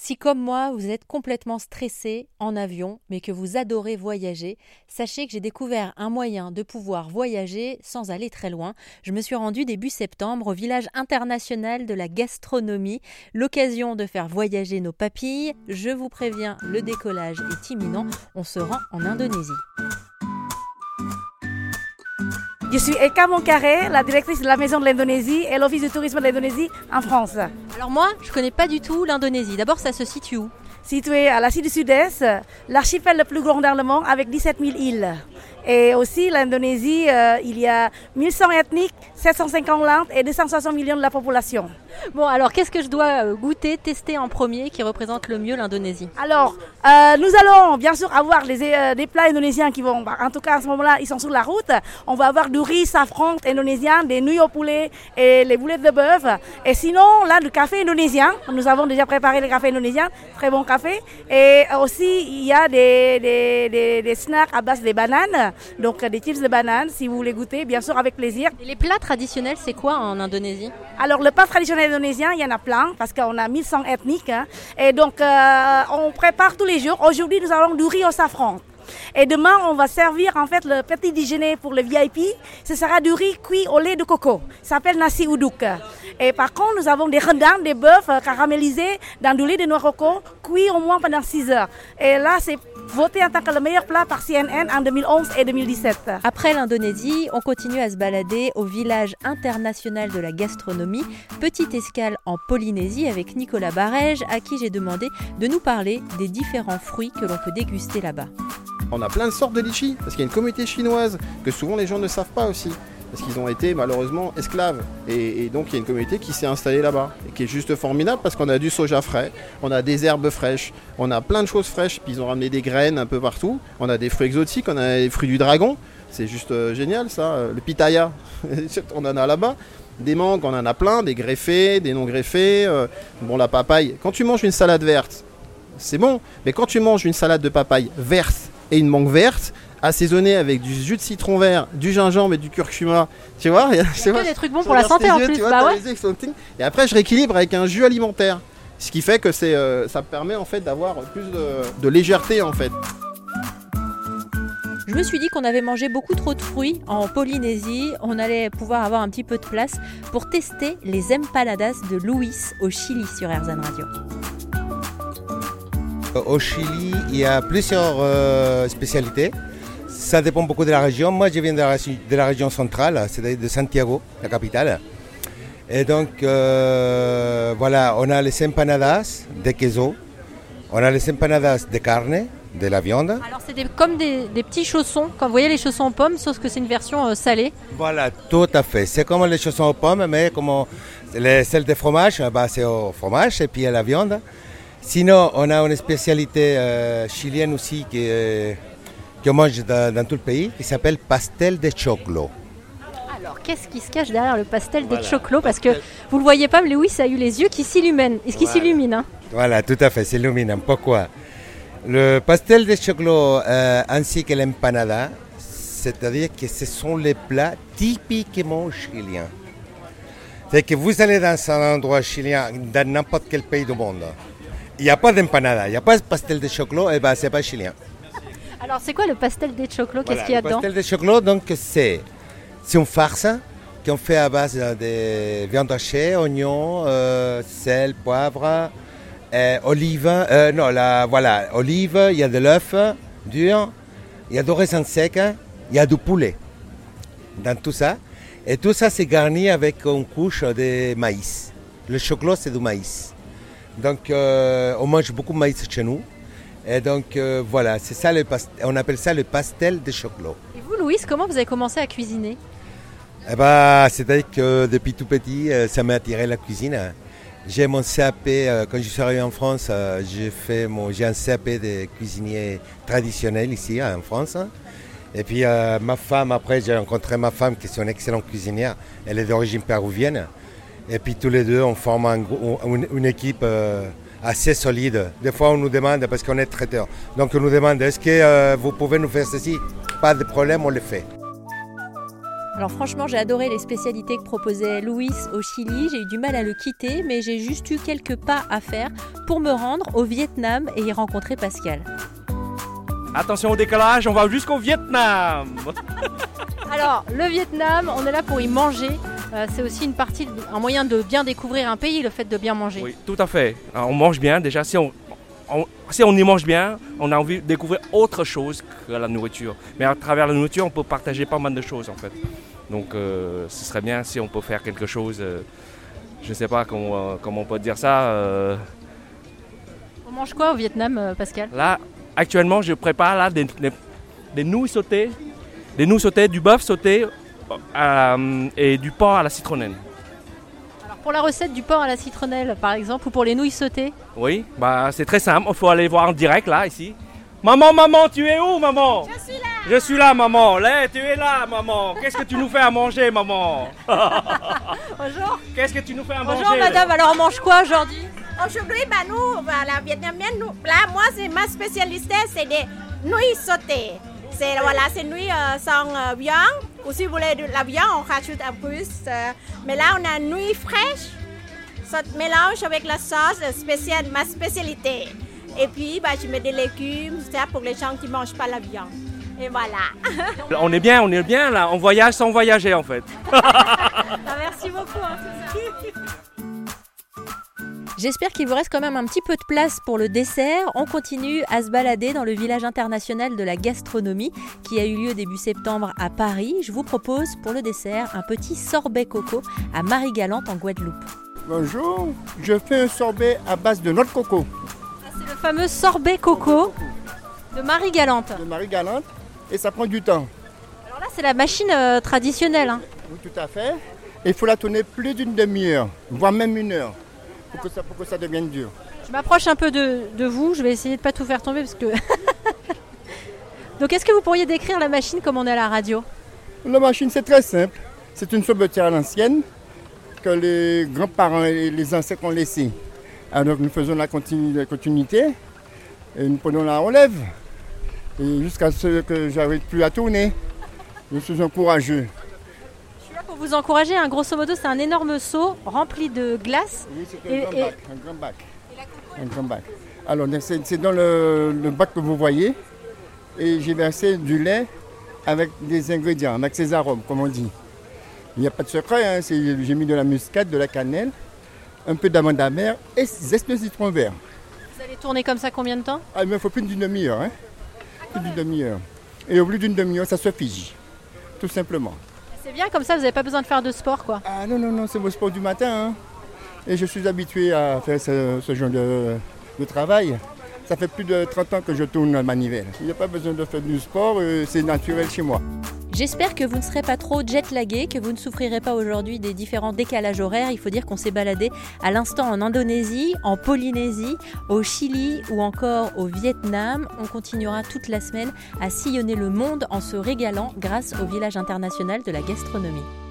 Si comme moi, vous êtes complètement stressé en avion, mais que vous adorez voyager, sachez que j'ai découvert un moyen de pouvoir voyager sans aller très loin. Je me suis rendue début septembre au village international de la gastronomie, l'occasion de faire voyager nos papilles. Je vous préviens, le décollage est imminent, on se rend en Indonésie. Je suis Eka Moncaré, la directrice de la Maison de l'Indonésie et l'Office du tourisme de l'Indonésie en France. Alors moi, je connais pas du tout l'Indonésie. D'abord, ça se situe où? Situé à l'Asie du Sud-Est, l'archipel le plus grand dans le monde avec 17 000 îles. Et aussi, l'Indonésie, euh, il y a 1100 ethniques, 750 langues et 260 millions de la population. Bon, alors qu'est-ce que je dois euh, goûter, tester en premier qui représente le mieux l'Indonésie? Alors, euh, nous allons bien sûr avoir les, euh, des plats indonésiens qui vont, bah, en tout cas à ce moment-là, ils sont sur la route. On va avoir du riz safran indonésien, des nouilles au poulet et les boulettes de bœuf. Et sinon, là, du café indonésien. Nous avons déjà préparé le café indonésien, très bon café. Et aussi, il y a des, des, des, des snacks à base de bananes, donc des chips de bananes, si vous voulez goûter, bien sûr, avec plaisir. Et les plats traditionnels, c'est quoi en Indonésie? Alors, le plat traditionnel il y en a plein, parce qu'on a 1100 ethniques. hein. Et donc, euh, on prépare tous les jours. Aujourd'hui, nous avons du riz au safran. Et demain, on va servir en fait le petit déjeuner pour le VIP. Ce sera du riz cuit au lait de coco. Ça s'appelle nasi uduk. Et par contre, nous avons des rendans, des bœufs euh, caramélisés dans du lait de noix coco, cuit au moins pendant 6 heures. Et là, c'est voté en tant que le meilleur plat par CNN en 2011 et 2017. Après l'Indonésie, on continue à se balader au village international de la gastronomie, petite escale en Polynésie avec Nicolas Barège, à qui j'ai demandé de nous parler des différents fruits que l'on peut déguster là-bas. On a plein de sortes de litchis, parce qu'il y a une communauté chinoise que souvent les gens ne savent pas aussi. Parce qu'ils ont été malheureusement esclaves. Et, donc il y a une communauté qui s'est installée là-bas. Et qui est juste formidable parce qu'on a du soja frais, on a des herbes fraîches, on a plein de choses fraîches. Puis ils ont ramené des graines un peu partout. On a des fruits exotiques, on a les fruits du dragon. C'est juste euh, génial ça. Euh, Le pitaya, on en a là-bas. Des mangues, on en a plein, des greffés, des non greffés. euh, bon, la papaye. Quand tu manges une salade verte, c'est bon. Mais quand tu manges une salade de papaye verte et une mangue verte, assaisonnée avec du jus de citron vert, du gingembre et du curcuma, tu vois, c'est que des trucs bons pour la santé, en plus, bah ouais. Et après, je rééquilibre avec un jus alimentaire. Ce qui fait que c'est, euh, ça permet en fait d'avoir plus de, de légèreté en fait. Je me suis dit qu'on avait mangé beaucoup trop de fruits en Polynésie. On allait pouvoir avoir un petit peu de place pour tester les empanadas de Luis au Chili sur Erzan Radio. Au Chili, il y a plusieurs euh, spécialités. Ça dépend beaucoup de la région. Moi, je viens de la, régi- de la région centrale, c'est-à-dire de Santiago, la capitale. Et donc, euh, voilà, on a les empanadas de queso, on a les empanadas de carne, de la viande. Alors c'est des- comme des, des petits chaussons, quand vous voyez les chaussons aux pommes, sauf que c'est une version euh, salée. Voilà, tout à fait. C'est comme les chaussons aux pommes, mais comme les, celles de fromage, bah, c'est au fromage et puis à la viande. Sinon, on a une spécialité euh, chilienne aussi qui, euh, qu'on mange dans, dans tout le pays, qui s'appelle pastel de choclo. Alors qu'est-ce qui se cache derrière le pastel de choclo Parce que vous le voyez pas, mais Louis a eu les yeux qui s'illuminent. Et ce qui Voilà. s'illumine. hein? Voilà, tout à fait, c'est luminant. Pourquoi? Le pastel de choclo euh, ainsi que l'empanada, c'est-à-dire que ce sont les plats typiquement chiliens. C'est que vous allez dans un endroit chilien, dans n'importe quel pays du monde, il n'y a pas d'empanada, il n'y a pas de pastel de choclo, et ben c'est pas chilien. Alors c'est quoi le pastel de choclo Qu'est-ce Voilà, qu'il y a le dedans? pastel de choclo, donc c'est c'est une farce qu'on fait à base de viande hachée, oignons, euh, sel, poivre, euh, olive, euh, non, la, voilà, olive, il y a de l'œuf dur, il y a du raisin sec, il y a du poulet dans tout ça. Et tout ça, c'est garni avec une couche de maïs. Le choclo, c'est du maïs. Donc, euh, on mange beaucoup de maïs chez nous. Et donc, euh, voilà, c'est ça, le past- on appelle ça le pastel de choclo. Et vous, Louis, comment vous avez commencé à cuisiner? Eh ben, c'est-à-dire que depuis tout petit, euh, ça m'a attiré la cuisine. J'ai mon CAP, euh, quand je suis arrivé en France, euh, j'ai fait mon, j'ai un CAP de cuisinier traditionnel ici hein, en France. Et puis euh, ma femme, après j'ai rencontré ma femme qui est une excellente cuisinière, elle est d'origine péruvienne. Et puis tous les deux, on forme un une, une équipe euh, assez solide. Des fois, on nous demande, parce qu'on est traiteur, donc on nous demande, est-ce que euh, vous pouvez nous faire ceci? Pas de problème, on le fait. Alors franchement, j'ai adoré les spécialités que proposait Louis au Chili. J'ai eu du mal à le quitter, mais j'ai juste eu quelques pas à faire pour me rendre au Vietnam et y rencontrer Pascal. Attention au décalage, on va jusqu'au Vietnam. Alors, le Vietnam, on est là pour y manger. Euh, c'est aussi une partie, un moyen de bien découvrir un pays, le fait de bien manger. Oui, tout à fait. On mange bien. Déjà, si on, on- si on y mange bien, on a envie de découvrir autre chose que la nourriture. Mais à travers la nourriture, on peut partager pas mal de choses en fait. Donc, euh, ce serait bien si on peut faire quelque chose. euh, je ne sais pas comment, comment on peut dire ça. On mange quoi au Vietnam, Pascal? Là, actuellement, je prépare là, des, des- des nouilles sautées, des nouilles sautées, du bœuf sauté euh, et du porc à la citronnelle. Alors pour la recette du porc à la citronnelle, par exemple, ou pour les nouilles sautées, Oui, bah c'est très simple. Il faut aller voir en direct là, ici. Maman, maman, tu es où, maman? Je suis là. Je suis là, maman. Là, tu es là, maman. Qu'est-ce que tu nous fais à manger, maman? Bonjour. Qu'est-ce que tu nous fais à manger? Bonjour madame, alors on mange quoi aujourd'hui? Aujourd'hui, bah, nous, bah, la vietnamienne, nous, là, moi, c'est ma spécialité, c'est des nouilles sautées. C'est voilà, c'est nouilles euh, sans euh, viande. Ou si vous voulez de la viande, on rajoute un plus. euh, mais là, on a nouilles fraîches, saute mélange avec la sauce spéciale, ma spécialité. Et puis, bah, je mets des légumes, ça pour les gens qui ne mangent pas la viande. Et voilà. On est bien, on est bien là. On voyage sans voyager en fait. Ah, Merci beaucoup. J'espère qu'il vous reste quand même un petit peu de place pour le dessert. On continue à se balader dans le village international de la gastronomie qui a eu lieu début septembre à Paris. Je vous propose pour le dessert un petit sorbet coco à Marie-Galante en Guadeloupe. Bonjour, je fais un sorbet à base de noix de coco C'est le fameux sorbet coco de Marie-Galante. de Marie-Galante et ça prend du temps. Alors là, c'est la machine euh, traditionnelle. hein. Oui, tout à fait. Il faut la tourner plus d'une demi-heure, voire même une heure, pour que ça, pour que ça devienne dur. Je m'approche un peu de, de vous. Je vais essayer de pas tout faire tomber parce que. Donc, est-ce que vous pourriez décrire la machine comme on est à la radio? La machine, c'est très simple. C'est une sorbetière à l'ancienne que les grands-parents et les ancêtres ont laissée. Alors nous faisons la, continu- la continuité et nous prenons la relève. Et jusqu'à ce que j'arrive plus à tourner. Je suis un courageux. Je suis là pour vous encourager. hein. Grosso modo, c'est un énorme seau rempli de glace. Oui, c'est Et- un grand et- bac. Un grand bac. Un grand bac. Alors, c'est dans le, le bac que vous voyez. Et j'ai versé du lait avec des ingrédients, avec ses arômes, comme on dit. Il n'y a pas de secret. hein, J'ai mis de la muscade, de la cannelle, un peu d'amande amère et zeste de citron vert. Vous allez tourner comme ça combien de temps? Ah, il me faut plus d'une demi-heure. Hein? Plus d'une demi-heure. Et au bout d'une demi-heure, ça se fige. Tout simplement. C'est bien comme ça, vous n'avez pas besoin de faire de sport, quoi. Ah non, non, non, c'est mon sport du matin. hein. Et je suis habitué à faire ce, genre de, travail. Ça fait plus de 30 ans que je tourne la manivelle. Il n'y a pas besoin de faire du sport, euh, c'est naturel chez moi. J'espère que vous ne serez pas trop jet-lagué, que vous ne souffrirez pas aujourd'hui des différents décalages horaires. Il faut dire qu'on s'est baladé à l'instant en Indonésie, en Polynésie, au Chili ou encore au Vietnam. On continuera toute la semaine à sillonner le monde en se régalant grâce au village international de la gastronomie.